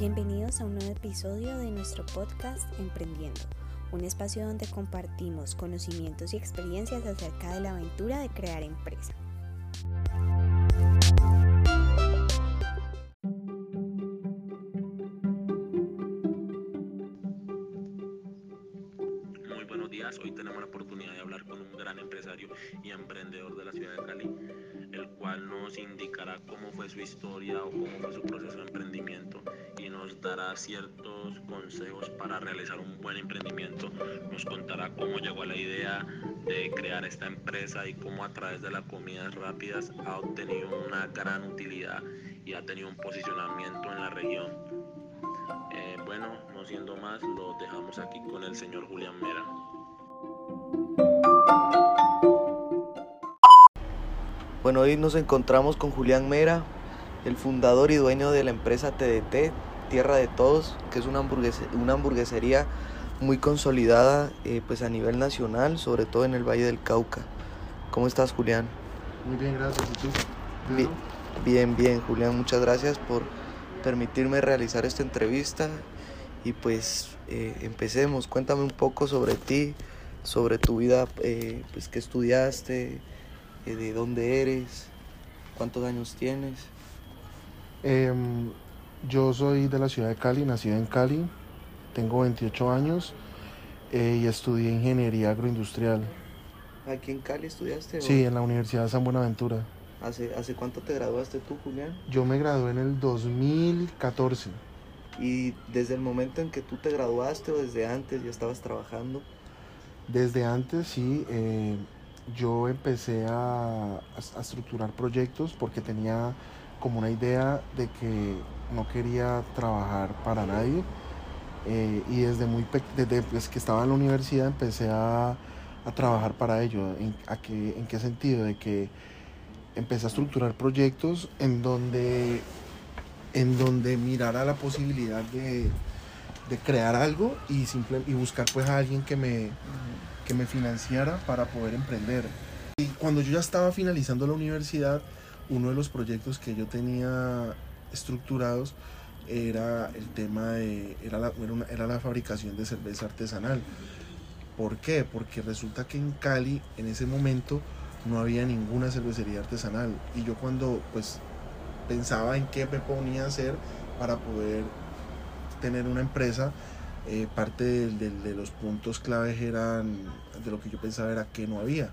Bienvenidos a un nuevo episodio de nuestro podcast Emprendiendo, un espacio donde compartimos conocimientos y experiencias acerca de la aventura de crear empresa. Muy buenos días, hoy tenemos la oportunidad de hablar con un gran empresario y emprendedor de la ciudad de Cali, el cual nos indicará cómo fue su historia o cómo fue su proceso de emprendimiento dará ciertos consejos para realizar un buen emprendimiento. Nos contará cómo llegó a la idea de crear esta empresa y cómo a través de las comidas rápidas ha obtenido una gran utilidad y ha tenido un posicionamiento en la región. Eh, bueno, no siendo más, lo dejamos aquí con el señor Julián Mera. Bueno, hoy nos encontramos con Julián Mera, el fundador y dueño de la empresa TDT, Tierra de Todos, que es una, hamburgues una hamburguesería muy consolidada eh, pues a nivel nacional, sobre todo en el Valle del Cauca. ¿Cómo estás, Julián? Muy bien, gracias. ¿Y tú? Bien, bien, bien, Julián. Muchas gracias por permitirme realizar esta entrevista. Y pues eh, empecemos. Cuéntame un poco sobre ti, sobre tu vida, eh, pues qué estudiaste, de dónde eres, cuántos años tienes. Yo soy de la ciudad de Cali, nacido en Cali, tengo 28 años eh, y estudié ingeniería agroindustrial. ¿Aquí en Cali estudiaste? o Sí, en la Universidad de San Buenaventura. ¿Hace, ¿Hace cuánto te graduaste tú, Julián? Yo me gradué en el 2014. Y desde el momento en que tú te graduaste o desde antes ya estabas trabajando. Desde antes, sí, eh, yo empecé a, a- a estructurar proyectos porque tenía como una idea de que no quería trabajar para nadie. Eh, y desde muy desde pues, que estaba en la universidad empecé a, a trabajar para ello. ¿En, a qué, ¿En qué sentido? De que empecé a estructurar proyectos en donde, en donde mirara la posibilidad de, de crear algo y, simple, y buscar pues a alguien que me, que me financiara para poder emprender. Y cuando yo ya estaba finalizando la universidad, uno de los proyectos que yo tenía estructurados era el tema de, era la, era una- era la fabricación de cerveza artesanal. ¿Por qué? Porque resulta que en Cali en ese momento no había ninguna cervecería artesanal y yo cuando pues pensaba en qué me ponía a hacer para poder tener una empresa, eh, parte de, de- de los puntos claves eran, de lo que yo pensaba era que no había,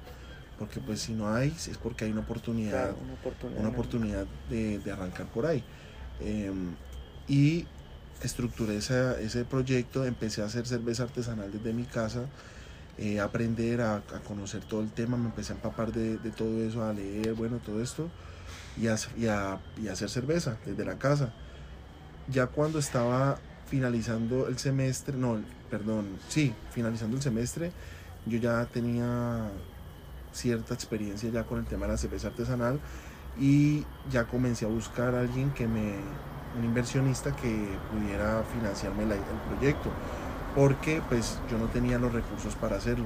porque pues si no hay es porque hay una oportunidad Claro, una oportunidad. una oportunidad de, de arrancar por ahí. Eh, y estructuré esa- ese proyecto, empecé a hacer cerveza artesanal desde mi casa, eh, aprender a, a conocer todo el tema, me empecé a empapar de, de todo eso, a leer, bueno, todo esto, y a, y a- y a hacer cerveza desde la casa. Ya cuando estaba finalizando el semestre, no, perdón, sí, finalizando el semestre, yo ya tenía cierta experiencia ya con el tema de la cerveza artesanal y ya comencé a buscar a alguien que me, un inversionista que pudiera financiarme la- el proyecto, porque pues yo no tenía los recursos para hacerlo.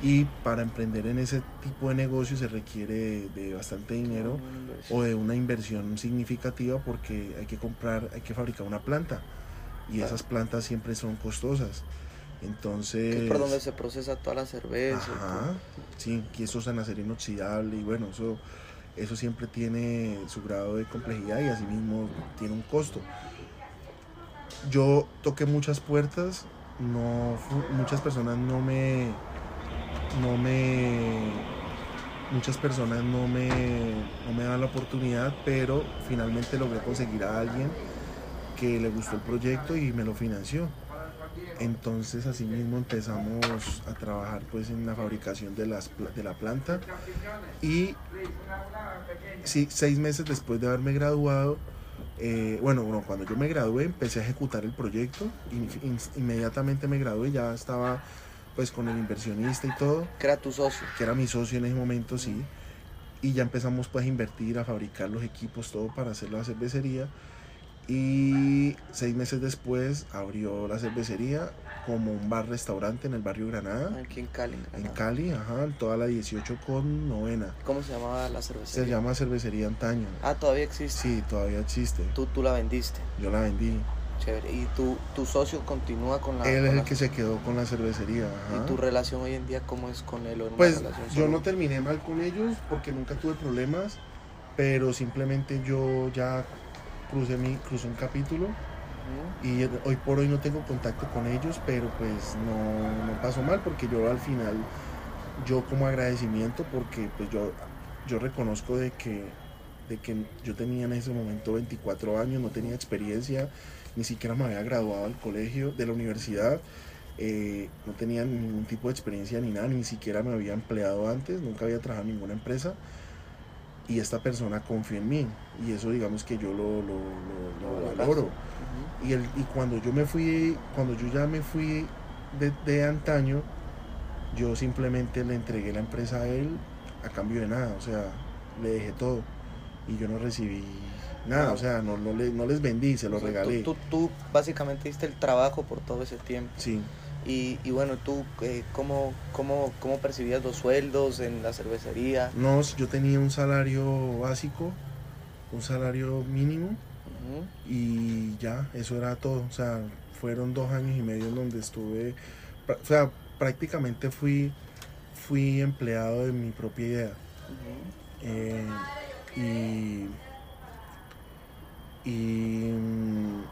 Y para emprender en ese tipo de negocio se requiere de bastante dinero o de una inversión significativa porque hay que comprar, hay que fabricar una planta y esas plantas siempre son costosas. Entonces... Que es por donde se procesa toda la cerveza. y Ajá, sí, que eso es en acero inoxidable y bueno, eso, eso siempre tiene su grado de complejidad y asimismo tiene un costo. Yo toqué muchas puertas, no, muchas personas no me, no me, muchas personas no me, no me dan la oportunidad, pero finalmente logré conseguir a alguien que le gustó el proyecto y me lo financió. Entonces asimismo empezamos a trabajar pues en la fabricación de, las, de la planta y sí, seis meses después de haberme graduado, eh, bueno, bueno, cuando yo me gradué empecé a ejecutar el proyecto, in- in- inmediatamente me gradué, ya estaba pues con el inversionista y todo, Que era tu socio. que era mi socio en ese momento, sí, y ya empezamos pues a invertir, a fabricar los equipos, todo para hacer la cervecería. Y seis meses después abrió la cervecería como un bar-restaurante en el barrio Granada, Aquí en Cali. en. Cali, ajá, en toda la 18 con novena. ¿Cómo se llamaba la Se cervecería? llama Cervecería Antaño. Ah, todavía existe. Sí, todavía existe. Tú, tú la vendiste. Yo la vendí. Chévere. ¿Y tu, tu socio continúa con la Él es el la- que se quedó con la cervecería. ajá. ¿Y tu relación hoy en día cómo es con él? ¿O Pues yo solo? no terminé mal con ellos porque nunca tuve problemas, pero simplemente yo ya crucé, mi, crucé un capítulo y hoy por hoy no tengo contacto con ellos, pero pues no, no pasó mal porque yo al final, yo como agradecimiento, porque pues yo, yo reconozco de que, de que yo tenía en ese momento 24 años, no tenía experiencia, ni siquiera me había graduado del colegio, de la universidad, eh, no tenía ningún tipo de experiencia ni nada, ni siquiera me había empleado antes, nunca había trabajado en ninguna empresa. Y esta persona confió en mí y eso digamos que yo lo, lo, lo- lo Lo valoro. Y, el, y cuando yo me fui, cuando yo ya me fui de, de antaño, yo simplemente le entregué la empresa a él a cambio de nada, o sea, le dejé todo y yo no recibí nada, o sea, no, no, le- no les vendí, se lo O sea, regalé. Tú, tú, tú básicamente diste el trabajo por todo ese tiempo. Sí, Y, y bueno, ¿tú eh, cómo, cómo, cómo percibías los sueldos en la cervecería? no, yo tenía un salario básico, un salario mínimo y ya, eso era todo, o sea, fueron dos años y medio en donde estuve, o sea, prácticamente fui, fui empleado de mi propia idea. Eh, y, y, mm,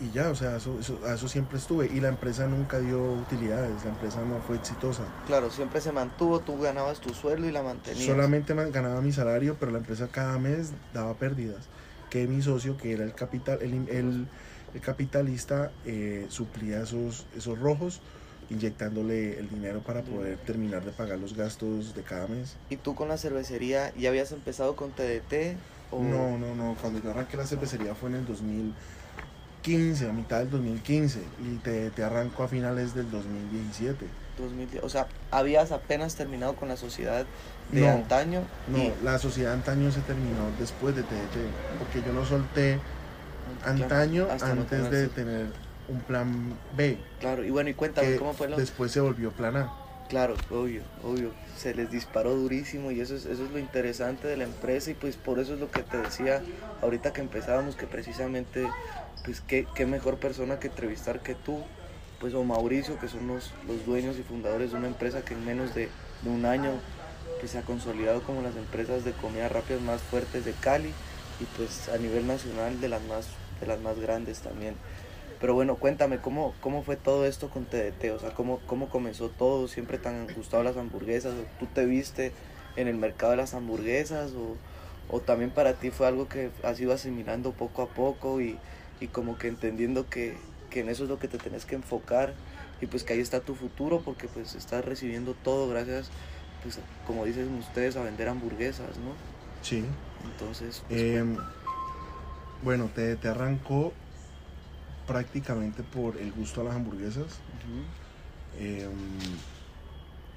y ya, o sea, eso, eso- a eso siempre estuve. Y la empresa nunca dio utilidades, la empresa no fue exitosa. Claro, siempre se mantuvo, tú ganabas tu sueldo y la mantenías. Solamente ganaba mi salario, pero la empresa cada mes daba pérdidas. Que mi socio, que era el, capital, el, el- el capitalista, eh, suplía esos, esos rojos, inyectándole el dinero para poder terminar de pagar los gastos de cada mes. ¿Y tú con la cervecería ya habías empezado con TDT? O... No, no, no. Cuando yo arranqué la cervecería fue en el 2015, a mitad del 2015. Y te, te arranco a finales del 2017. 2010, o sea, habías apenas terminado con la sociedad de No, antaño. No, y- la sociedad antaño se terminó después de TDT. Porque yo lo solté Claro, antaño no antes de tenerse- tener un plan B. Claro, y bueno, y cuéntame, ¿cómo fue lo...? después se volvió plan A. Claro, obvio, obvio. Se les disparó durísimo y eso es, eso es lo interesante de la empresa y pues por eso es lo que te decía ahorita que empezábamos, que precisamente, pues qué, qué mejor persona que entrevistar que tú, pues o Mauricio, que son los, los dueños y fundadores de una empresa que en menos de, de un año pues, se ha consolidado como las empresas de comida rápida más fuertes de Cali y pues a nivel nacional de las más, de las más grandes también. Pero bueno, cuéntame, ¿cómo, cómo fue todo esto con TDT? O sea, ¿cómo, ¿cómo comenzó todo? ¿Siempre te han gustado las hamburguesas? ¿O ¿Tú te viste en el mercado de las hamburguesas? ¿O, o también para ti fue algo que has ido asimilando poco a poco y, y como que entendiendo que, que en eso es lo que te tenés que enfocar y pues que ahí está tu futuro porque pues estás recibiendo todo gracias, pues como dicen ustedes, a vender hamburguesas, ¿no? Sí. Entonces, pues, Em, bueno, te, te arrancó prácticamente por el gusto a las hamburguesas. Eh,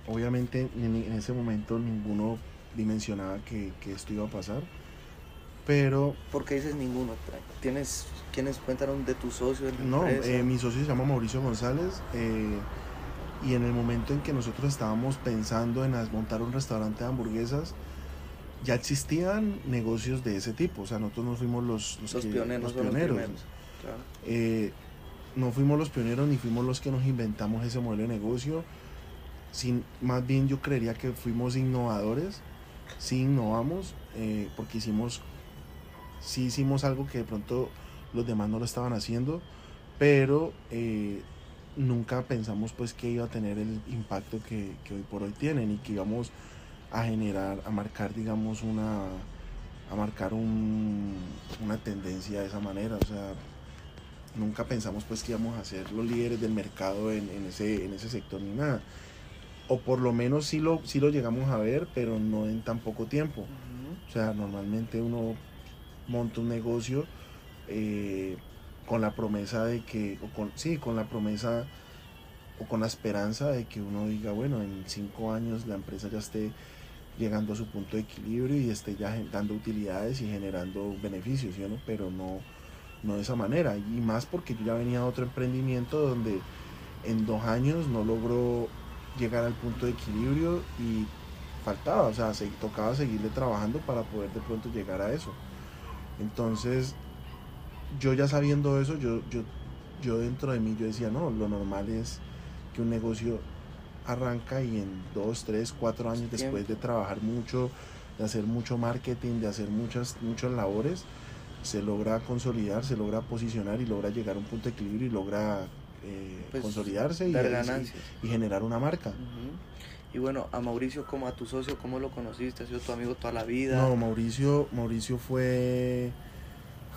obviamente en, en ese momento ninguno dimensionaba que, que esto iba a pasar, pero ¿Por qué dices ninguno? ¿Tienes quienes cuentan de tu socio no, eh, mi socio se llama Mauricio González eh, y en el momento en que nosotros estábamos pensando en montar un restaurante de hamburguesas, ya existían negocios de ese tipo, o sea, nosotros no fuimos los, los que- pioneros, los pioneros. Eh, no fuimos los pioneros ni fuimos los que nos inventamos ese modelo de negocio. Sin, más bien yo creería que fuimos innovadores, sí innovamos, eh, porque hicimos, sí hicimos algo que de pronto los demás no lo estaban haciendo, pero eh, nunca pensamos pues que iba a tener el impacto que, hoy por hoy tienen y que íbamos a generar, a marcar digamos una, a marcar un, una tendencia de esa manera, o sea, nunca pensamos pues que íbamos a ser los líderes del mercado en, en ese, en ese sector ni nada. O por lo menos sí lo, sí lo llegamos a ver, pero no en tan poco tiempo. O sea, normalmente uno monta un negocio eh, con la promesa de que, o con, sí, con la promesa o con la esperanza de que uno diga, bueno, en cinco años la empresa ya esté llegando a su punto de equilibrio y esté ya dando utilidades y generando beneficios, ¿sí o no? Pero no, no de esa manera. Y más porque yo ya venía a otro emprendimiento donde en dos años no logró llegar al punto de equilibrio y faltaba, o sea, se, tocaba seguirle trabajando para poder de pronto llegar a eso. Entonces, yo ya sabiendo eso, yo, yo, yo dentro de mí yo decía, no, lo normal es que un negocio arranca y en dos, tres, cuatro años después de trabajar mucho, de hacer mucho marketing, de hacer muchas, muchas labores, se logra consolidar, se logra posicionar y logra llegar a un punto de equilibrio y logra eh, Pues, consolidarse y, generar una marca. Y bueno, a Mauricio como a tu socio, ¿cómo lo conociste? ¿Ha sido tu amigo toda la vida? No, Mauricio, Mauricio fue,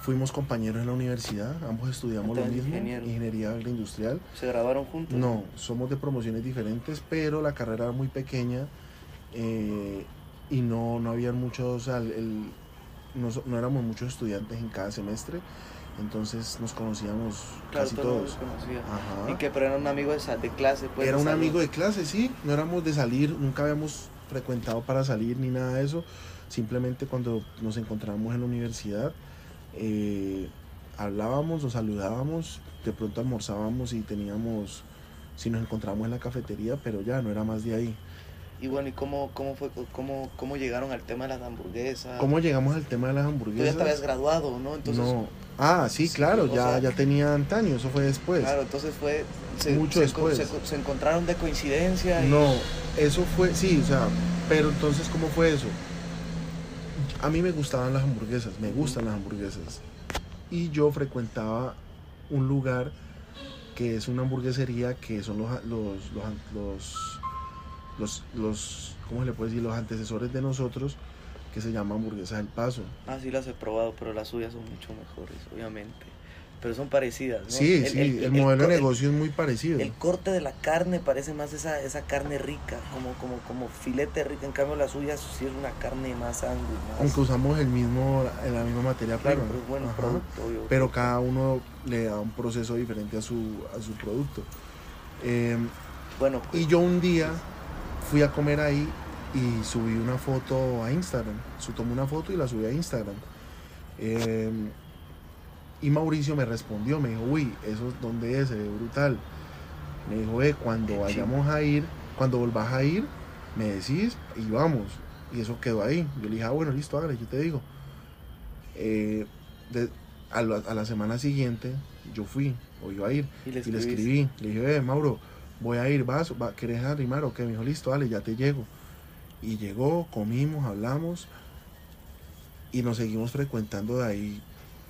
fuimos compañeros en la universidad, ambos estudiamos lo Entonces, mismo, ingeniero. ingeniería agroindustrial. ¿Se grabaron juntos? No, somos de promociones diferentes, pero la carrera era muy pequeña eh, y no, no había muchos, o sea, el- no, no éramos muchos estudiantes en cada semestre, entonces nos conocíamos Claro, casi todos. Ajá. ¿Y que Pero era un amigo de, de clase, pues. Era de un amigo de clase, sí, no éramos de salir, nunca habíamos frecuentado para salir ni nada de eso, simplemente cuando nos encontrábamos en la universidad eh, hablábamos, nos saludábamos, de pronto almorzábamos y teníamos, si nos encontrábamos en la cafetería, pero ya no era más de ahí. Y bueno, ¿y cómo, cómo fue, cómo, cómo llegaron al tema de las hamburguesas? ¿Cómo llegamos al tema de las Tú ya hamburguesas? te habías graduado, ¿no? Entonces, no. Ah, sí, claro, ya, sea- ya tenía antaño, eso fue después. claro, entonces fue... Se, Mucho se, después. Se, se encontraron de coincidencia y... No, eso fue, sí, o sea, pero entonces, ¿cómo fue eso? A mí me gustaban las hamburguesas, me gustan las hamburguesas. Y yo frecuentaba un lugar que es una hamburguesería que son los, los, los, los, los, los- ¿cómo se le puede decir? Los antecesores de nosotros, que se llama Hamburguesas del Paso. Ah, sí las he probado, pero las suyas son mucho mejores, obviamente. Pero son parecidas, ¿no? Sí, sí, el, modelo cor- de negocio es muy parecido. El, corte de la carne parece más esa, esa carne rica, como, como, como filete rica. En cambio, las suyas sí es una carne más sándwich. Aunque usamos el mismo, la misma materia claro, prima. pero es bueno producto, obvio. pero cada uno le da un proceso diferente a su, a su producto. Eh, Bueno, pues, y yo un día fui a comer ahí y subí una foto a Instagram. Tomé una foto y la subí a Instagram. Eh, y Mauricio me respondió, me dijo, uy, eso es donde es, se ve brutal. Me dijo, ve, cuando vayamos a ir, cuando volvás a ir, me decís y vamos. Y eso quedó ahí. Yo le dije, ah, bueno, listo, hágale, yo te digo. Eh, de- a, la, a la semana siguiente yo fui, o iba a ir, y le y le escribí. Le dije, eh, Mauro, voy a ir, vas, va, ¿querés arrimar o qué? Me dijo, listo, dale, ya te llego. Y llegó, comimos, hablamos y nos seguimos frecuentando de ahí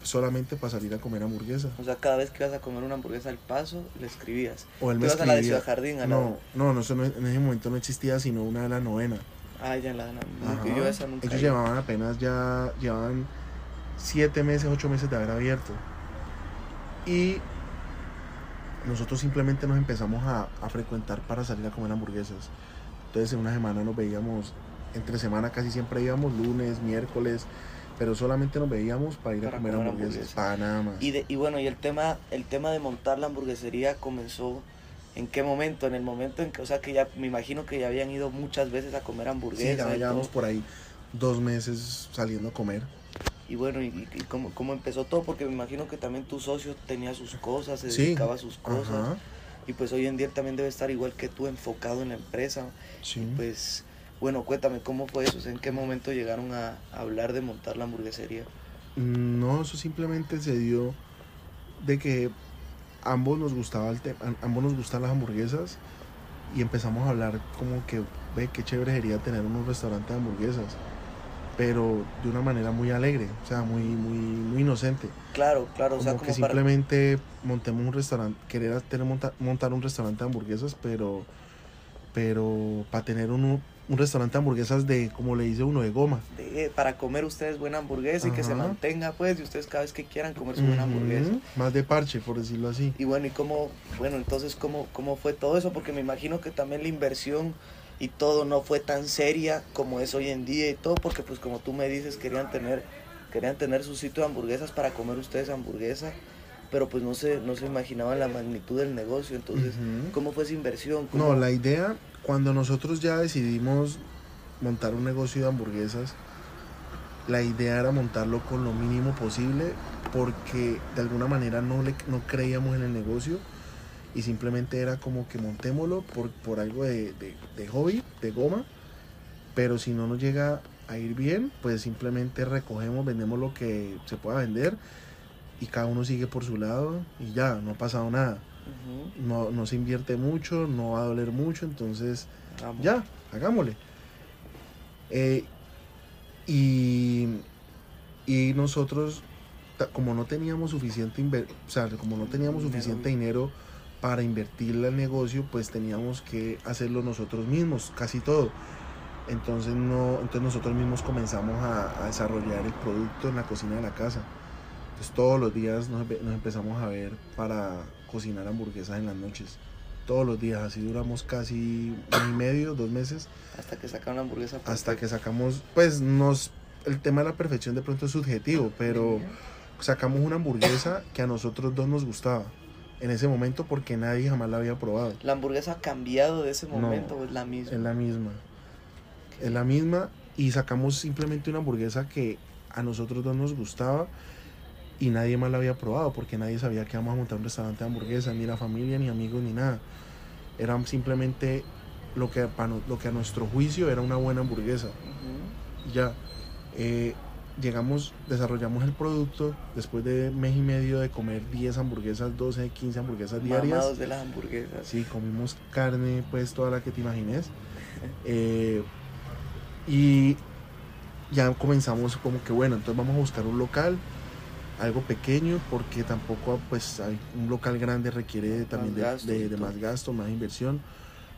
solamente para salir a comer hamburguesa. O sea, cada vez que ibas a comer una hamburguesa al paso, le escribías. O él me ibas a la de escribía. Ciudad Jardín, a la... No, no, no, eso no- en ese momento no existía sino una de la novena. Ah, ya en la... nunca- Ajá. Yo esa nunca... Ellos iba. llevaban apenas ya, llevaban siete meses, ocho meses de haber abierto. Y nosotros simplemente nos empezamos a, a frecuentar para salir a comer hamburguesas. Entonces en una semana nos veíamos, entre semana casi siempre íbamos, lunes, miércoles, pero solamente nos veíamos para ir Para a comer, comer hamburguesas, hamburguesas. para nada más. Y, de, y bueno, y el tema, el tema de montar la hamburguesería comenzó... ¿En qué momento? En el momento en que, o sea, que ya me imagino que ya habían ido muchas veces a comer sí, hamburguesas. ya y llevamos por ahí dos meses saliendo a comer. Y bueno, ¿y, y cómo, cómo empezó todo? Porque me imagino que también tu socio tenía sus cosas, se Sí, dedicaba a sus cosas. Ajá, Y pues hoy en día también debe estar igual que tú, enfocado en la empresa. sí. Pues, bueno, cuéntame, ¿cómo fue eso? ¿En qué momento llegaron a hablar de montar la hamburguesería? No, eso simplemente se dio de que ambos nos gustaba el tema, ambos nos gustan las hamburguesas y empezamos a hablar como que ve qué chévere sería tener un restaurante de hamburguesas, pero de una manera muy alegre, o sea, muy muy muy inocente, Claro, claro, o como sea, que como para... simplemente montemos un restaurante, querer tener monta- montar un restaurante de hamburguesas, pero pero para tener un, un restaurante de hamburguesas de como le dice uno de goma. de- para comer ustedes buena hamburguesa y que se Ajá. mantenga, pues, y ustedes cada vez que quieran comer su buena hamburguesa. Más de parche, por decirlo así. Y bueno, ¿y cómo, bueno, entonces cómo, cómo fue todo eso? Porque me imagino que también la inversión y todo no fue tan seria como es hoy en día y todo, porque pues como tú me dices, querían tener, querían tener su sitio de hamburguesas para comer ustedes hamburguesa, pero pues no se, no se imaginaban la magnitud del negocio. Entonces. ¿cómo fue esa inversión? ¿Cómo- No, la idea, cuando nosotros ya decidimos montar un negocio de hamburguesas, la idea era montarlo con lo mínimo posible porque de alguna manera no, le, no creíamos en el negocio y simplemente era como que montémoslo por, por algo de, de- de hobby, de goma, pero si no nos llega a ir bien, pues simplemente recogemos, vendemos lo que se pueda vender y cada uno sigue por su lado y ya, no ha pasado nada. no, no se invierte mucho, no va a doler mucho, entonces ya, hagámosle. Eh, y, y nosotros, como no teníamos suficiente, o sea, como no teníamos suficiente dinero para invertirle al negocio, pues teníamos que hacerlo nosotros mismos, casi todo. Entonces, no, entonces nosotros mismos comenzamos a, desarrollar el producto en la cocina de la casa. Entonces todos los días nos, nos empezamos a ver para cocinar hamburguesas en las noches todos los días. Así duramos casi un y medio, dos meses. Hasta que sacamos una hamburguesa. Hasta que sacamos, pues nos, el tema de la perfección de pronto es subjetivo, pero sacamos una hamburguesa que a nosotros dos nos gustaba en ese momento porque nadie jamás la había probado. ¿La hamburguesa ha cambiado de ese momento o es la misma? Es la misma. Es la misma y sacamos simplemente una hamburguesa que a nosotros dos nos gustaba y nadie más la había probado porque nadie sabía que íbamos a montar un restaurante de hamburguesas, ni la familia, ni amigos, ni nada. Era simplemente lo que, lo que a nuestro juicio era una buena hamburguesa. Ya, eh, llegamos, desarrollamos el producto después de mes y medio de comer 10 hamburguesas, 12, 15 hamburguesas diarias. de las hamburguesas. Sí, comimos carne, pues toda la que te imagines. Eh, y ya comenzamos como que bueno, entonces vamos a buscar un local algo pequeño porque tampoco pues hay un local grande requiere también de, más gasto, más inversión.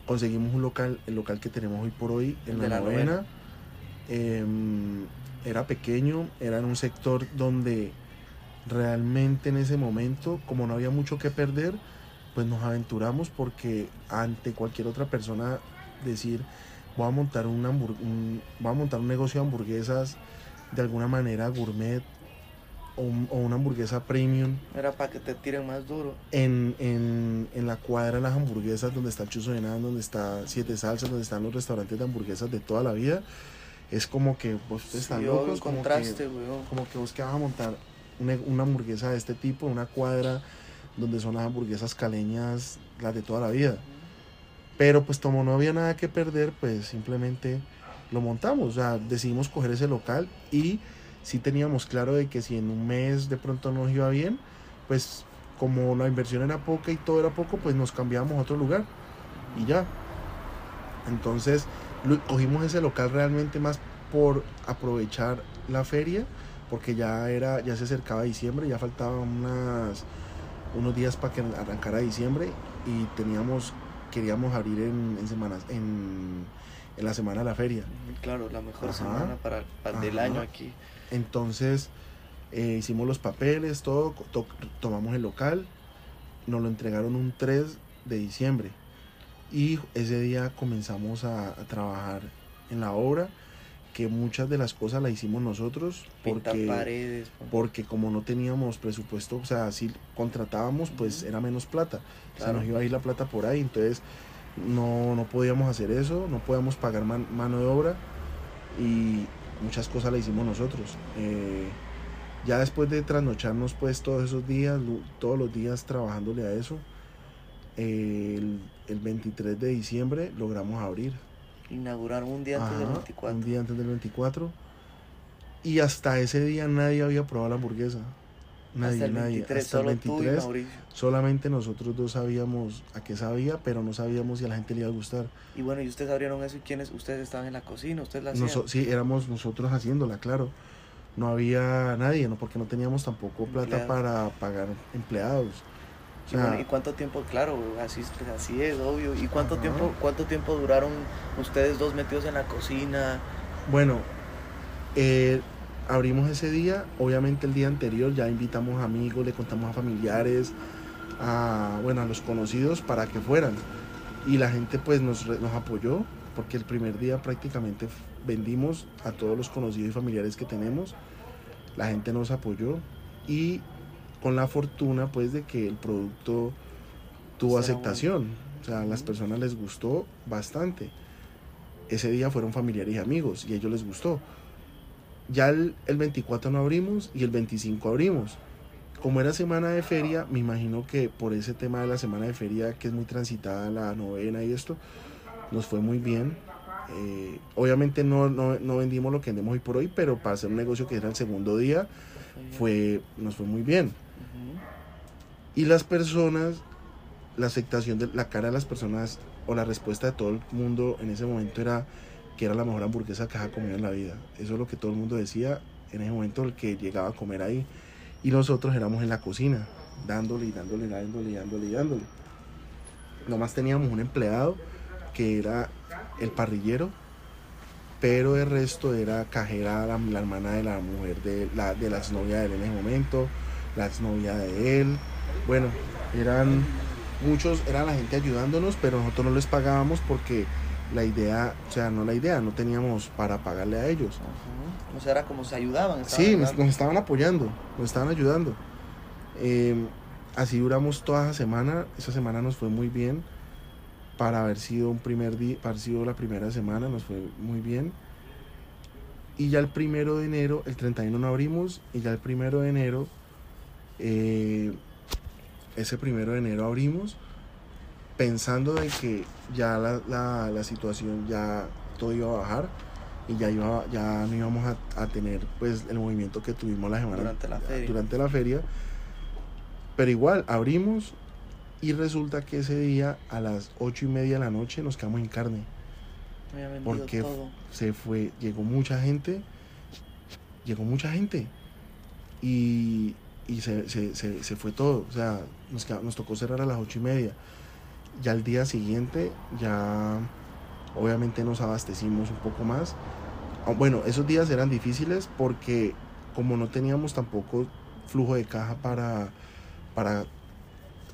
Conseguimos un local, el local que tenemos hoy por hoy en la, novena. Em, era pequeño, era en un sector donde realmente en ese momento, como no había mucho que perder, pues nos aventuramos porque ante cualquier otra persona decir voy a montar una un, voy a montar un negocio de hamburguesas de alguna manera gourmet o, una hamburguesa premium. Era para que te tiren más duro. En, en, en la cuadra de las hamburguesas, donde está el Chuzo de Nada, donde está Siete Salsas, donde están los restaurantes de hamburguesas de toda la vida. Es como que vos te están locos. Como que, como que vos que vas a montar una, una, hamburguesa de este tipo, una cuadra donde son las hamburguesas caleñas, las de toda la vida. Pero pues como no había nada que perder, pues simplemente lo montamos. O sea, decidimos coger ese local y sí teníamos claro de que si en un mes de pronto nos iba bien, pues como la inversión era poca y todo era poco, pues nos cambiábamos a otro lugar y ya. Entonces cogimos ese local realmente más por aprovechar la feria, porque ya era, ya se acercaba diciembre, ya faltaban unas, unos días para que arrancara diciembre y teníamos, queríamos abrir en, semanas, en, la semana de la feria. Claro, la mejor semana para, para del año aquí. Entonces eh, hicimos los papeles, todo, tomamos el local, nos lo entregaron un 3 de diciembre y ese día comenzamos a, trabajar en la obra que muchas de las cosas las hicimos nosotros porque, paredes, porque como no teníamos presupuesto, o sea, si contratábamos pues era menos plata, o sea, nos iba a ir la plata por ahí, entonces no, no podíamos hacer eso, no podíamos pagar mano de obra y, muchas cosas la hicimos nosotros. Eh, ya después de trasnocharnos pues todos esos días, todos los días trabajándole a eso, el, 23 de diciembre logramos abrir. Inaugurar un día antes del 24. Un día antes del 24. Y hasta ese día nadie había probado la hamburguesa. Nadie, nadie. Hasta el 23, solamente nosotros dos sabíamos a qué sabía, pero no sabíamos si a la gente le iba a gustar. Y bueno, ¿y ustedes abrieron eso y quiénes? ¿Ustedes estaban en la cocina? ¿Ustedes la hacían? sí, éramos nosotros haciéndola, claro. No había nadie, ¿no? Porque no teníamos tampoco plata para pagar empleados. Y, bueno, ¿Y cuánto tiempo? Claro, así, así es, obvio. ¿Y cuánto tiempo, cuánto tiempo duraron ustedes dos metidos en la cocina? Bueno, eh, abrimos ese día, obviamente el día anterior ya invitamos amigos, le contamos a familiares, a, bueno, a los conocidos para que fueran. Y la gente pues nos, nos apoyó, porque el primer día prácticamente vendimos a todos los conocidos y familiares que tenemos. La gente nos apoyó y con la fortuna pues de que el producto tuvo aceptación. O sea, a las personas les gustó bastante. Ese día fueron familiares y amigos y a ellos les gustó. Ya el, 24 no abrimos y el 25 abrimos. Como era semana de feria, me imagino que por ese tema de la semana de feria, que es muy transitada la novena y esto, nos fue muy bien. Eh, obviamente no, no, vendimos lo que vendemos hoy por hoy, pero para hacer un negocio que era el segundo día, fue, nos fue muy bien. Y las personas, la aceptación de la cara de las personas o la respuesta de todo el mundo en ese momento era que era la mejor hamburguesa que había comido en la vida. Eso es lo que todo el mundo decía en ese momento el que llegaba a comer ahí. Y nosotros éramos en la cocina, dándole y dándole, dándole dándole dándole. Nomás teníamos un empleado que era el parrillero, pero el resto era cajera, la, hermana de la mujer de la, de la exnovia de él en ese momento, la exnovia de él. Bueno, eran muchos, era la gente ayudándonos, pero nosotros no les pagábamos porque la idea, o sea, no la idea, no teníamos para pagarle a ellos. O sea, era como se ayudaban. Sí, nos, ayudando. nos estaban apoyando, nos estaban ayudando. Eh, así duramos toda esa semana, esa semana nos fue muy bien. Para haber sido un primer día, para haber sido la primera semana, nos fue muy bien. Y ya el primero de enero, el 31 no abrimos, y ya el primero de enero, eh, ese primero de enero abrimos, pensando de que ya la, la- la situación, ya todo iba a bajar y ya, iba, ya no íbamos a, a tener pues el movimiento que tuvimos la semana Durante la feria. durante la feria. Pero igual, abrimos y resulta que ese día a las ocho y media de la noche nos quedamos en carne. Porque todo. se fue, llegó mucha gente, llegó mucha gente y, y se, se- se- se fue todo. O sea, nos, nos tocó cerrar a las ocho y media. Ya al día siguiente, ya obviamente nos abastecimos un poco más. Ah, Bueno, esos días eran difíciles porque como no teníamos tampoco flujo de caja para, para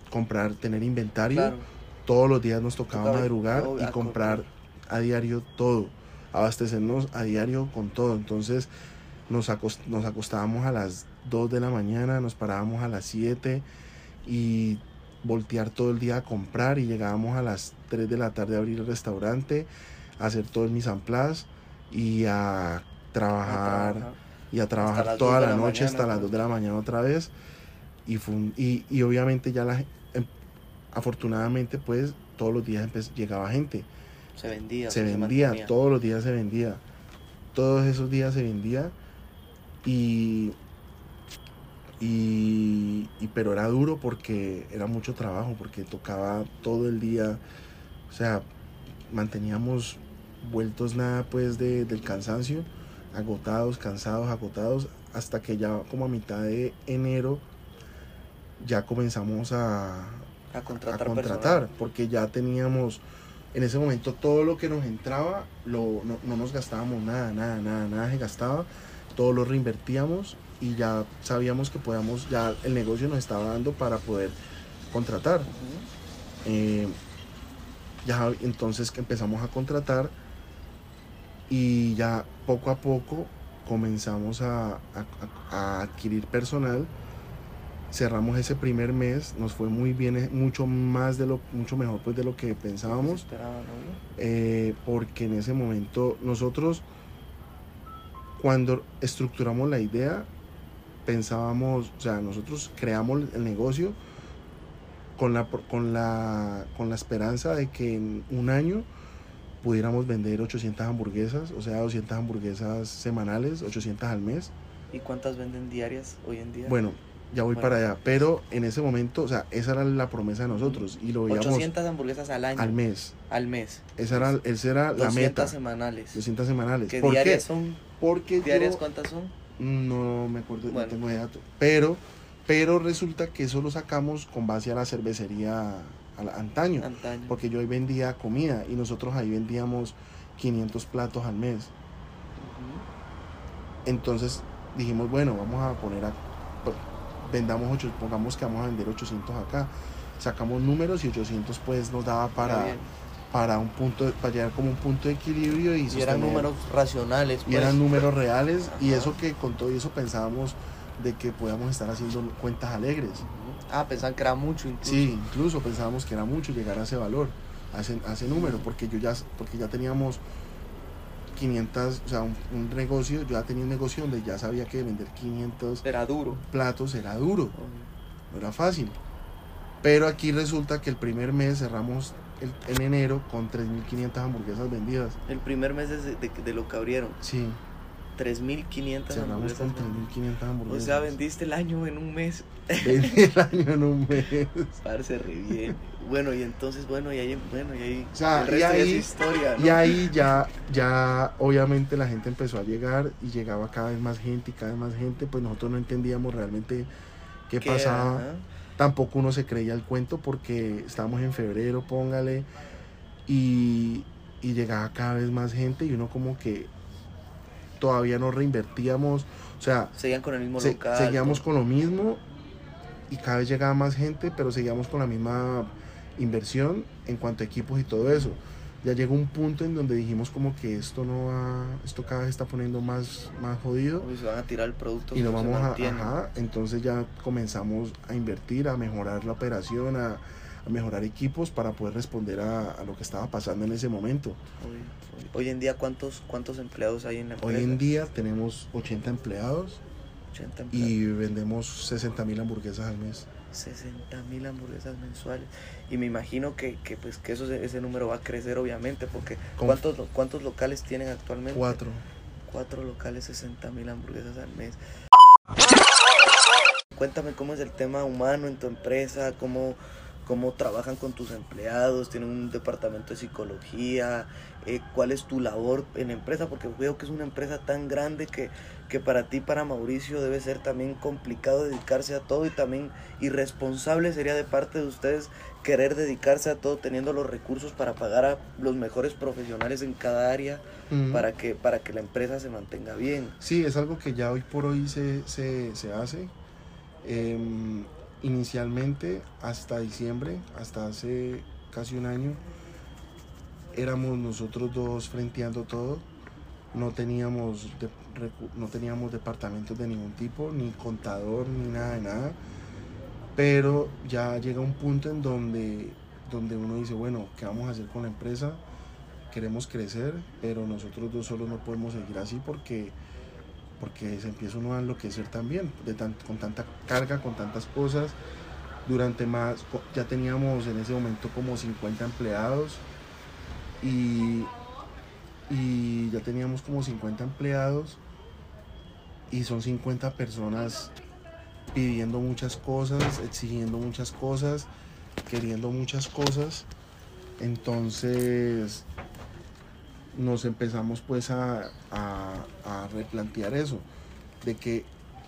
comprar, tener inventario, Claro. todos los días nos tocaba Tocaba madrugar y a comprar comprar. a diario todo, abastecernos a diario con todo. Entonces nos, acos- nos acostábamos a las 2 de la mañana, nos parábamos a las 7 y voltear todo el día a comprar y llegábamos a las 3 de la tarde a abrir el restaurante, a hacer todo el mise en place y a trabajar trabajar. y a trabajar toda la la noche mañana, hasta las pues. 2 de la mañana otra vez y, fue un- y, y obviamente ya la em- afortunadamente pues todos los días llegaba gente Se vendía. se pues, vendía mantenía. todos los días se vendía todos esos días se vendía y y, y- pero era duro porque era mucho trabajo porque tocaba todo el día o sea manteníamos vueltos nada pues de- del cansancio agotados cansados agotados hasta que ya como a mitad de enero ya comenzamos a, A a contratar, personal. porque ya teníamos en ese momento todo lo que nos entraba, lo, no, no nos gastábamos nada, nada, nada, nada se gastaba, todo lo reinvertíamos y ya sabíamos que podíamos, ya el negocio nos estaba dando para poder contratar. Eh, ya entonces que empezamos a contratar y ya poco a poco comenzamos a, a- adquirir personal. Cerramos ese primer mes, nos fue muy bien, eh, mucho más de lo, mucho mejor pues de lo que pensábamos, eh, porque en ese momento nosotros cuando estructuramos la idea pensábamos, o sea, nosotros creamos el negocio con la, con la, con la esperanza de que en un año pudiéramos vender 800 hamburguesas, o sea, 200 hamburguesas semanales, 800 al mes. ¿Y cuántas venden diarias hoy en día? Bueno, ya voy Bueno. para allá, pero en ese momento, o sea, esa era la promesa de nosotros y lo veíamos 800 hamburguesas al año. al mes. al mes. Esa era, esa era la 200 meta. semanales. 200 semanales. ¿Qué ¿Por qué? diarias son? Porque ¿Diarias yo cuántas son? No me acuerdo, Bueno. no tengo dato. Pero, pero resulta que eso lo sacamos con base a la cervecería a la- antaño. Antaño. Porque yo ahí vendía comida y nosotros ahí vendíamos 500 platos al mes. Entonces dijimos, bueno, vamos a poner a. pues, Vendamos 8, pongamos que vamos a vender 800 acá. Sacamos números y 800 pues nos daba para. Para un punto, para llegar como un punto de equilibrio y, Y eran números racionales. y pues. eran números reales y eso que con todo eso pensábamos de que podíamos estar haciendo cuentas alegres. Ah, pensaban que era mucho incluso. Sí, incluso pensábamos que era mucho llegar a ese valor, a ese, a ese número, porque yo ya, porque ya teníamos 500, o sea, un, un negocio, yo ya tenía un negocio donde ya sabía que vender 500 Era duro. platos era duro, no era fácil. Pero aquí resulta que el primer mes cerramos el- en enero con 3.500 hamburguesas vendidas. El primer mes de, de- de lo que abrieron. Sí, 3.500 Cerramos hamburguesas. con ¿no? 3.500 O hamburguesas. sea, vendiste el año en un mes. Vendí el año en un mes. Parce, re bien. Bueno, y entonces, bueno, y ahí, bueno, y ahí, O sea, el y resto ya ahí- es historia, ¿no? Y ahí ya, ya obviamente la gente empezó a llegar y llegaba cada vez más gente y cada vez más gente, pues nosotros no entendíamos realmente qué ¿Qué? pasaba. Tampoco uno se creía el cuento porque estábamos en febrero, póngale, y, y llegaba cada vez más gente y uno como que todavía no reinvertíamos, o sea, Seguían con el mismo se- local. seguíamos con lo mismo y cada vez llegaba más gente, pero seguíamos con la misma inversión en cuanto a equipos y todo eso. Ya llegó un punto en donde dijimos como que esto no va, esto cada vez está poniendo más, más jodido Uy, se van a tirar el producto. y no vamos a, ajá, entonces ya comenzamos a invertir, a mejorar la operación, a, a mejorar equipos para poder responder a, a lo que estaba pasando en ese momento. Uy. Hoy en día, ¿cuántos, ¿cuántos empleados hay en la empresa? Hoy en día tenemos 80 empleados 80 empleados. y vendemos 60 mil hamburguesas al mes. 60 mil hamburguesas mensuales. Y me imagino que, que, pues, que eso, ese número va a crecer, obviamente, porque ¿cuántos, ¿cuántos locales tienen actualmente? Cuatro. Cuatro locales, 60 mil hamburguesas al mes. Cuéntame cómo es el tema humano en tu empresa, cómo, cómo trabajan con tus empleados, tienen un departamento de psicología, eh, cuál es tu labor en la empresa, porque veo que es una empresa tan grande que, que para ti, para Mauricio, debe ser también complicado dedicarse a todo y también irresponsable sería de parte de ustedes querer dedicarse a todo teniendo los recursos para pagar a los mejores profesionales en cada área para que, para que la empresa se mantenga bien. Sí, es algo que ya hoy por hoy se, se, se hace. Em, inicialmente, hasta diciembre, hasta hace casi un año, éramos nosotros dos frenteando todo. No teníamos, de- no teníamos departamentos de ningún tipo, ni contador, ni nada de nada. Pero ya llega un punto en donde, donde uno dice, bueno, ¿qué vamos a hacer con la empresa? Queremos crecer, pero nosotros dos solos no podemos seguir así porque, porque se empieza uno a enloquecer también, de tan- con tanta carga, con tantas cosas. Durante más, ya teníamos en ese momento como 50 empleados y, y ya teníamos como 50 empleados y son 50 personas pidiendo muchas cosas, exigiendo muchas cosas, queriendo muchas cosas. Entonces nos empezamos pues a, replantear eso, de que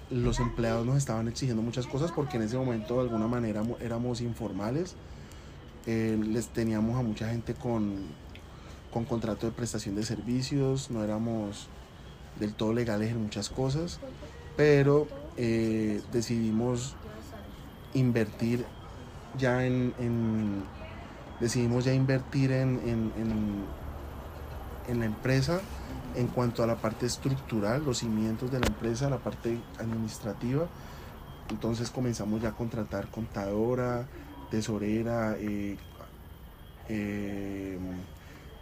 los empleados nos estaban exigiendo muchas cosas porque en ese momento de alguna manera mo- éramos informales, eh, les teníamos a mucha gente con, con contrato de prestación de servicios, no éramos del todo legales en muchas cosas, pero eh, decidimos invertir ya en, decidimos ya invertir en, en- en- en la empresa en cuanto a la parte estructural, los cimientos de la empresa, la parte administrativa. Entonces comenzamos ya a contratar contadora, tesorera, eh, eh,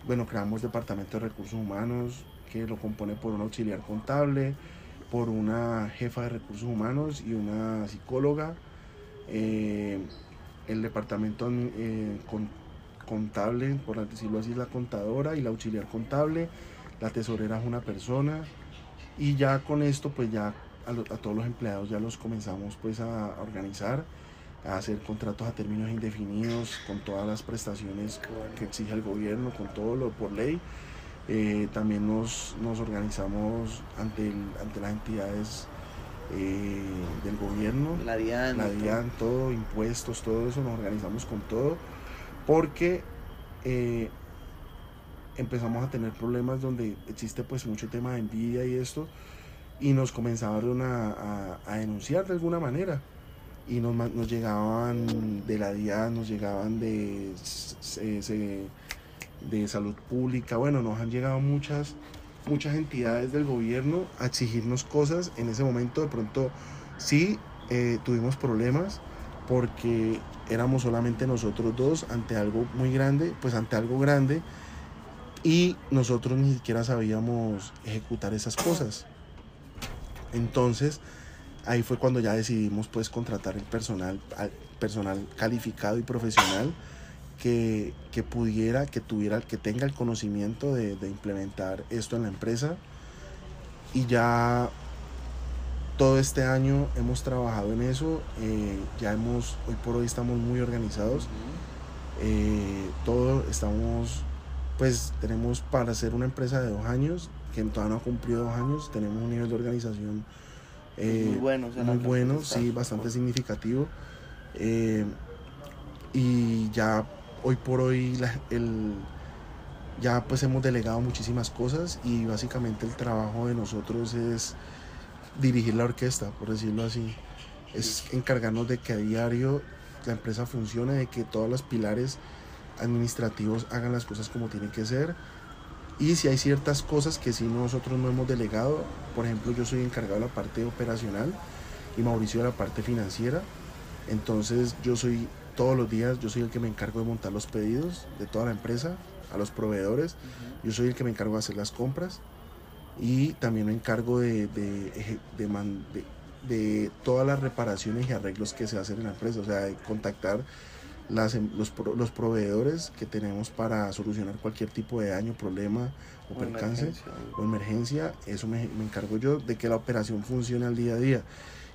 bueno, creamos departamento de recursos humanos que lo compone por un auxiliar contable, por una jefa de recursos humanos y una psicóloga. Eh, el departamento eh, con- contable, por decirlo así, es la contadora y la auxiliar contable. La tesorera es una persona. Y ya con esto, pues ya a, todos los empleados ya los comenzamos pues a organizar, a hacer contratos a términos indefinidos con todas las prestaciones que exige el gobierno, con todo lo por ley. Eh, también nos, nos organizamos ante, el- ante las entidades eh, del gobierno, La DIAN. la todo. DIAN, todo, impuestos, todo eso, nos organizamos con todo, porque eh, empezamos a tener problemas donde existe pues mucho tema de envidia y esto, y nos comenzaron a, a- a denunciar de alguna manera. Y nos, nos llegaban de la DIAN, nos llegaban de, s- de salud pública, bueno, nos han llegado muchas, muchas entidades del gobierno a exigirnos cosas. En ese momento de pronto sí eh, tuvimos problemas porque éramos solamente nosotros dos ante algo muy grande, pues ante algo grande y nosotros ni siquiera sabíamos ejecutar esas cosas. Entonces, ahí fue cuando ya decidimos pues contratar el personal, al- personal calificado y profesional que, que pudiera, que tuviera, que tenga el conocimiento de, de implementar esto en la empresa. y ya todo este año hemos trabajado en eso, eh, ya hemos, hoy por hoy estamos muy organizados, eh, todo estamos, pues tenemos para ser una empresa de dos años, que todavía no ha cumplido dos años, tenemos un nivel de organización eh, muy bueno, muy bueno sí, bastante significativo. y ya hoy por hoy el, ya pues hemos delegado muchísimas cosas y básicamente el trabajo de nosotros es dirigir la orquesta, por decirlo así. Es encargarnos de que a diario la empresa funcione, de que todos los pilares administrativos hagan las cosas como tienen que ser. Y si hay ciertas cosas que si nosotros no hemos delegado, por ejemplo yo soy encargado de la parte operacional y Mauricio de la parte financiera, entonces yo soy todos los días, yo soy el que me encargo de montar los pedidos de toda la empresa, a los proveedores, yo soy el que me encargo de hacer las compras y también me encargo de, de, de, todas las reparaciones y arreglos que se hacen en la empresa, o sea, de contactar las, em, los, los, proveedores que tenemos para solucionar cualquier tipo de daño, problema o, percance o emergencia, eso me, me, encargo yo de que la operación funcione al día a día.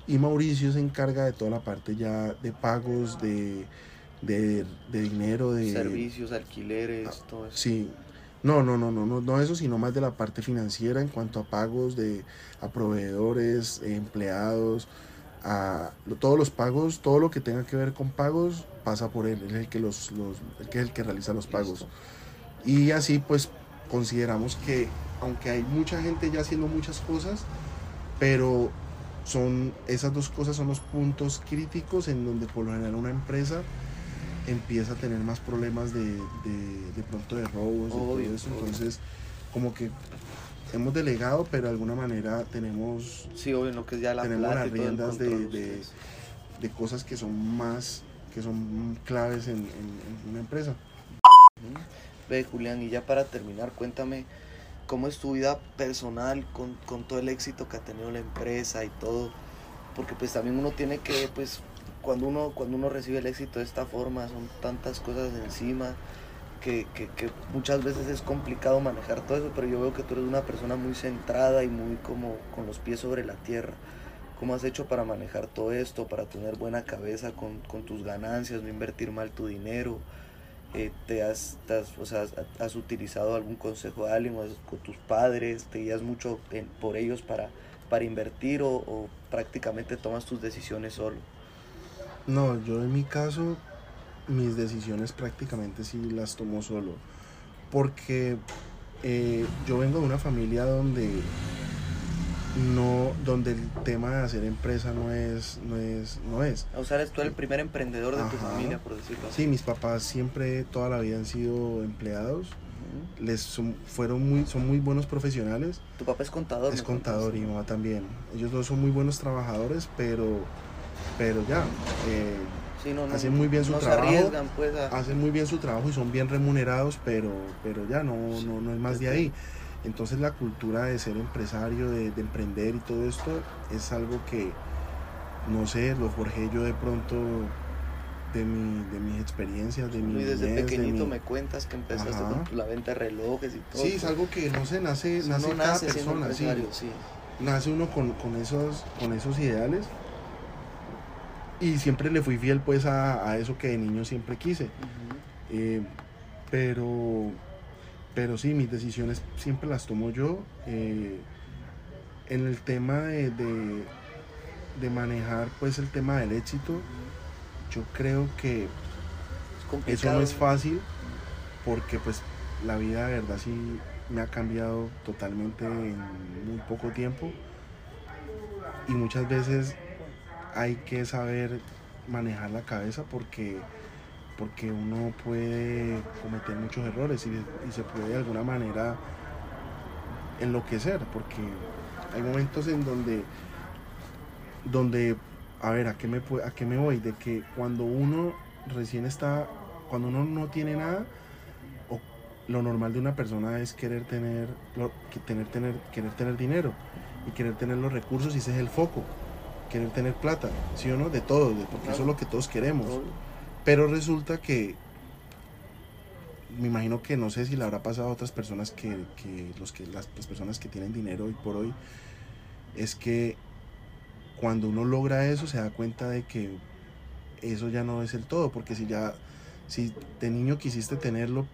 Y Mauricio se encarga de toda la parte ya de pagos, de, de, dinero, de servicios, alquileres, ah, todo eso. Sí, no, no, no, no, no, no eso, sino más de la parte financiera en cuanto a pagos de a proveedores, empleados, a todos los pagos, todo lo que tenga que ver con pagos pasa por él, él es el que los, los que es el que realiza los pagos. Y así pues consideramos que aunque hay mucha gente ya haciendo muchas cosas, pero son esas dos cosas son los puntos críticos en donde por lo general una empresa empieza a tener más problemas de, de, pronto de robos, todo eso. Entonces, como que hemos delegado, pero de alguna manera tenemos. Sí, obvio, lo que es ya la tenemos las riendas de, de, cosas que son más, que son claves en, una empresa. Ve, Julián, y ya para terminar, cuéntame cómo es tu vida personal con, con todo el éxito que ha tenido la empresa y todo. Porque pues también uno tiene que pues cuando uno, cuando uno recibe el éxito de esta forma, son tantas cosas encima que, muchas veces es complicado manejar todo eso, pero yo veo que tú eres una persona muy centrada y muy como con los pies sobre la tierra. ¿Cómo has hecho para manejar todo esto, para tener buena cabeza con, tus ganancias, no invertir mal tu dinero? Eh, te has, o sea, has, utilizado algún consejo de alguien con tus padres? ¿Te guías mucho por ellos para, para invertir o, o prácticamente tomas tus decisiones solo? No, yo en mi caso, mis decisiones prácticamente sí las tomo solo. Porque eh, yo vengo de una familia donde no donde el tema de hacer empresa no es no es no es. O sea eres tú el primer emprendedor de tu familia por decirlo así. Sí mis papás siempre toda la vida han sido empleados. Les son, fueron muy son muy buenos profesionales. Tu papá es contador es contador y mi mamá también. Ellos dos son muy buenos trabajadores pero pero ya, eh, hacen muy bien su trabajo. Pues, hacen muy bien su trabajo y son bien remunerados, pero, pero ya no, no, no es más de ahí. Entonces la cultura de ser empresario, de, emprender y todo esto es algo que, no sé, lo forjé yo de pronto de, mi, de mis experiencias, de mi Y desde pequeñito me cuentas que empezaste con la venta de relojes y todo. Sí, es algo que no sé, nace, nace cada persona, sí. Nace uno con, con, esos, con esos ideales y siempre le fui fiel pues a, eso que de niño siempre quise. Eh, pero, pero sí, mis decisiones siempre las tomo yo. Eh, en el tema de, de, manejar pues el tema del éxito, yo creo que eso no es fácil porque pues la vida de verdad sí me ha cambiado totalmente en muy poco tiempo y muchas veces hay que saber manejar la cabeza porque, porque uno puede cometer muchos errores y, se puede de alguna manera enloquecer, porque hay momentos en donde, donde a ver, ¿a qué, me, ¿a qué me voy? De que cuando uno recién está, cuando uno no tiene nada, lo normal de una persona es querer tener, tener, tener, querer tener dinero y querer tener los recursos y ese es el foco querer tener plata, ¿sí o no? De todo, porque eso es lo que todos queremos. Pero resulta que me imagino que no sé si le habrá pasado a otras personas que, que, los que las, las personas que tienen dinero hoy por hoy, es que cuando uno logra eso se da cuenta de que eso ya no es el todo, porque si ya, si de niño quisiste tenerlo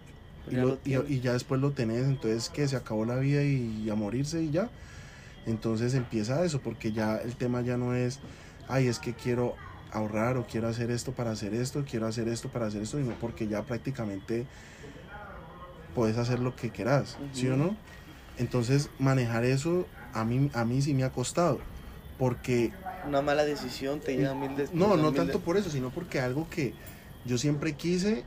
y, Ya lo- lo y- tienes. y ya después lo tenés, entonces que se acabó la vida y a morirse y ya. Entonces empieza eso, porque ya el tema ya no es, ay, es que quiero ahorrar o quiero hacer esto para hacer esto, quiero hacer esto para hacer esto, sino porque ya prácticamente puedes hacer lo que quieras, ¿sí o no? Entonces manejar eso a mí, a mí sí me ha costado, porque Una mala decisión te lleva mil de- no, no mil tanto por eso, sino porque algo que yo siempre quise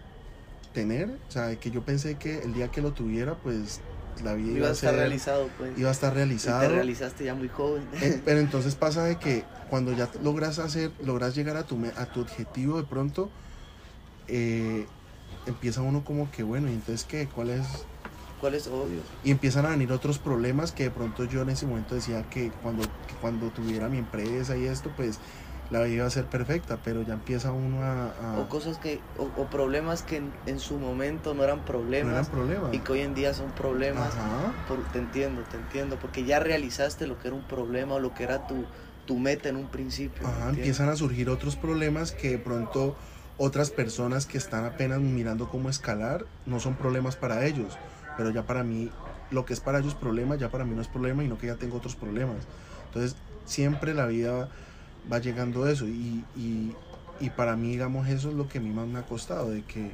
tener, o sea, que yo pensé que el día que lo tuviera, pues la vida iba, Iba a estar ser- realizado, pues. iba a estar Y te realizado. realizaste ya muy joven. Eh, Pero entonces pasa de que cuando ya logras hacer, logras llegar a tu, a tu objetivo de pronto, eh, empieza uno como que, bueno, ¿y entonces qué? ¿Cuál es? ¿Cuál es obvio? Y empiezan a venir otros problemas que de pronto yo en ese momento decía que cuando, que cuando tuviera mi empresa y esto, pues la vida iba a ser perfecta, pero ya empieza uno a... a- O cosas que, o, o problemas que en, en su momento no eran no eran problemas problemas. y que hoy en día son problemas. Ajá. Por- te entiendo, te entiendo, porque ya realizaste lo que era un problema o lo que era tu, tu meta en un principio. ¿me Ajá, empiezan a surgir otros problemas que de pronto otras personas que están apenas mirando cómo escalar no son problemas para ellos, pero ya para mí lo que es para ellos problema ya para mí no es problema y no que ya tengo otros problemas. Entonces siempre la vida va llegando eso y, y, y para mí digamos eso es lo que a mí más me ha costado de que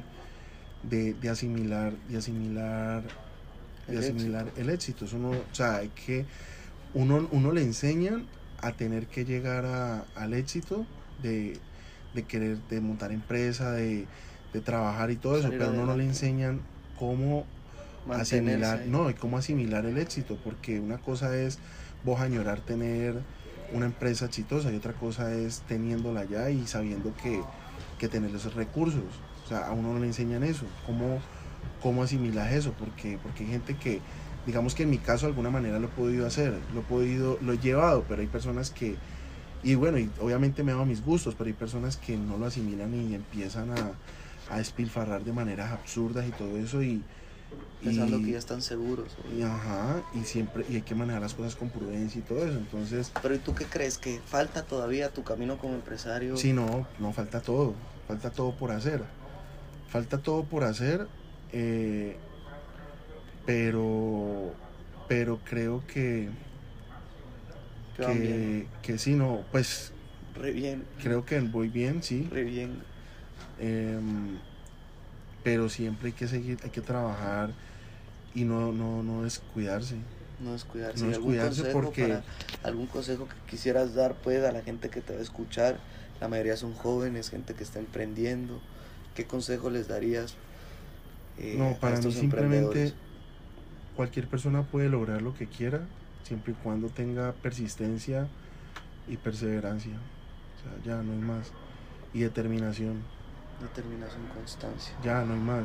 de, de asimilar de asimilar de El asimilar el éxito. Eso no, o sea, hay que uno, uno le enseñan a tener que llegar a- al éxito de, de querer, de montar empresa, de, de trabajar y todo eso, pero uno no le enseñan cómo Mantenerse asimilar, ahí. no, y cómo asimilar el éxito, porque una cosa es vos añorar tener una empresa exitosa y otra cosa es teniéndola ya y sabiendo que, que tener esos recursos. O sea, a uno no le enseñan eso, cómo, cómo asimilas eso, porque, porque hay gente que, digamos que en mi caso de alguna manera lo he podido hacer, lo he podido, lo he llevado, pero hay personas que, y bueno, y obviamente me hago mis gustos, pero hay personas que no lo asimilan y empiezan a, a despilfarrar de maneras absurdas y todo eso y... Pensando y- que ya están seguros. y, ajá, y siempre, y hay que manejar las cosas con prudencia y todo eso. Entonces, Pero ¿y tú qué crees? ¿Que falta todavía tu camino como empresario? sí, no, no falta todo, falta todo por hacer. Falta todo por hacer, eh, pero, pero creo que, que, que sí, no, pues Re bien, creo que voy bien, sí. re bien. Em, pero siempre hay que seguir, hay que trabajar y no, no, no descuidarse. No descuidarse. No ¿Y algún descuidarse porque- para- algún consejo que quisieras dar pues a la gente que te va a escuchar? La mayoría son jóvenes, gente que está emprendiendo. ¿Qué consejo les darías? eh, No, a para mí estos simplemente cualquier persona puede lograr lo que quiera, siempre y cuando tenga persistencia y perseverancia. O sea, ya no hay más. Y determinación, Determinación, constancia. ya no hay más.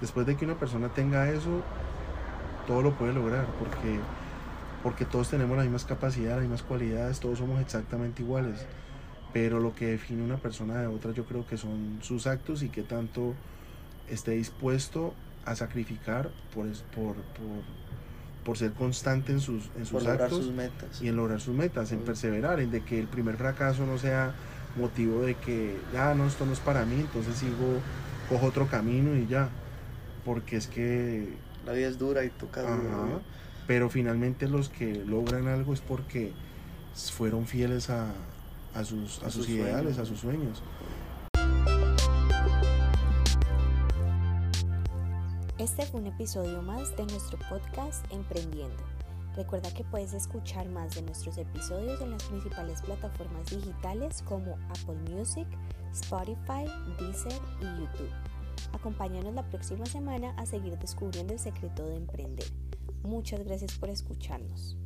Después de que una persona tenga eso, todo lo puede lograr, porque, porque todos tenemos las mismas capacidades, las mismas cualidades, todos somos exactamente iguales. Pero lo que define una persona de otra yo creo que son sus actos y qué tanto esté dispuesto a sacrificar por, por, por, por ser constante en sus, en Por sus lograr actos sus metas. y en lograr sus metas, en Ujú. perseverar, en de que el primer fracaso no sea motivo de que, ya no, esto no es para mí, entonces sigo, cojo otro camino y ya. Porque es que, La vida es dura y toca duro. ¿no? pero finalmente los que logran algo es porque fueron fieles a, a sus, a A sus sus ideales, sueños. a sus sueños. Este fue un episodio más de nuestro podcast Emprendiendo. Recuerda que puedes escuchar más de nuestros episodios en las principales plataformas digitales como Apple Music, Spotify, Deezer y YouTube. Acompáñanos la próxima semana a seguir descubriendo el secreto de emprender. Muchas gracias por escucharnos.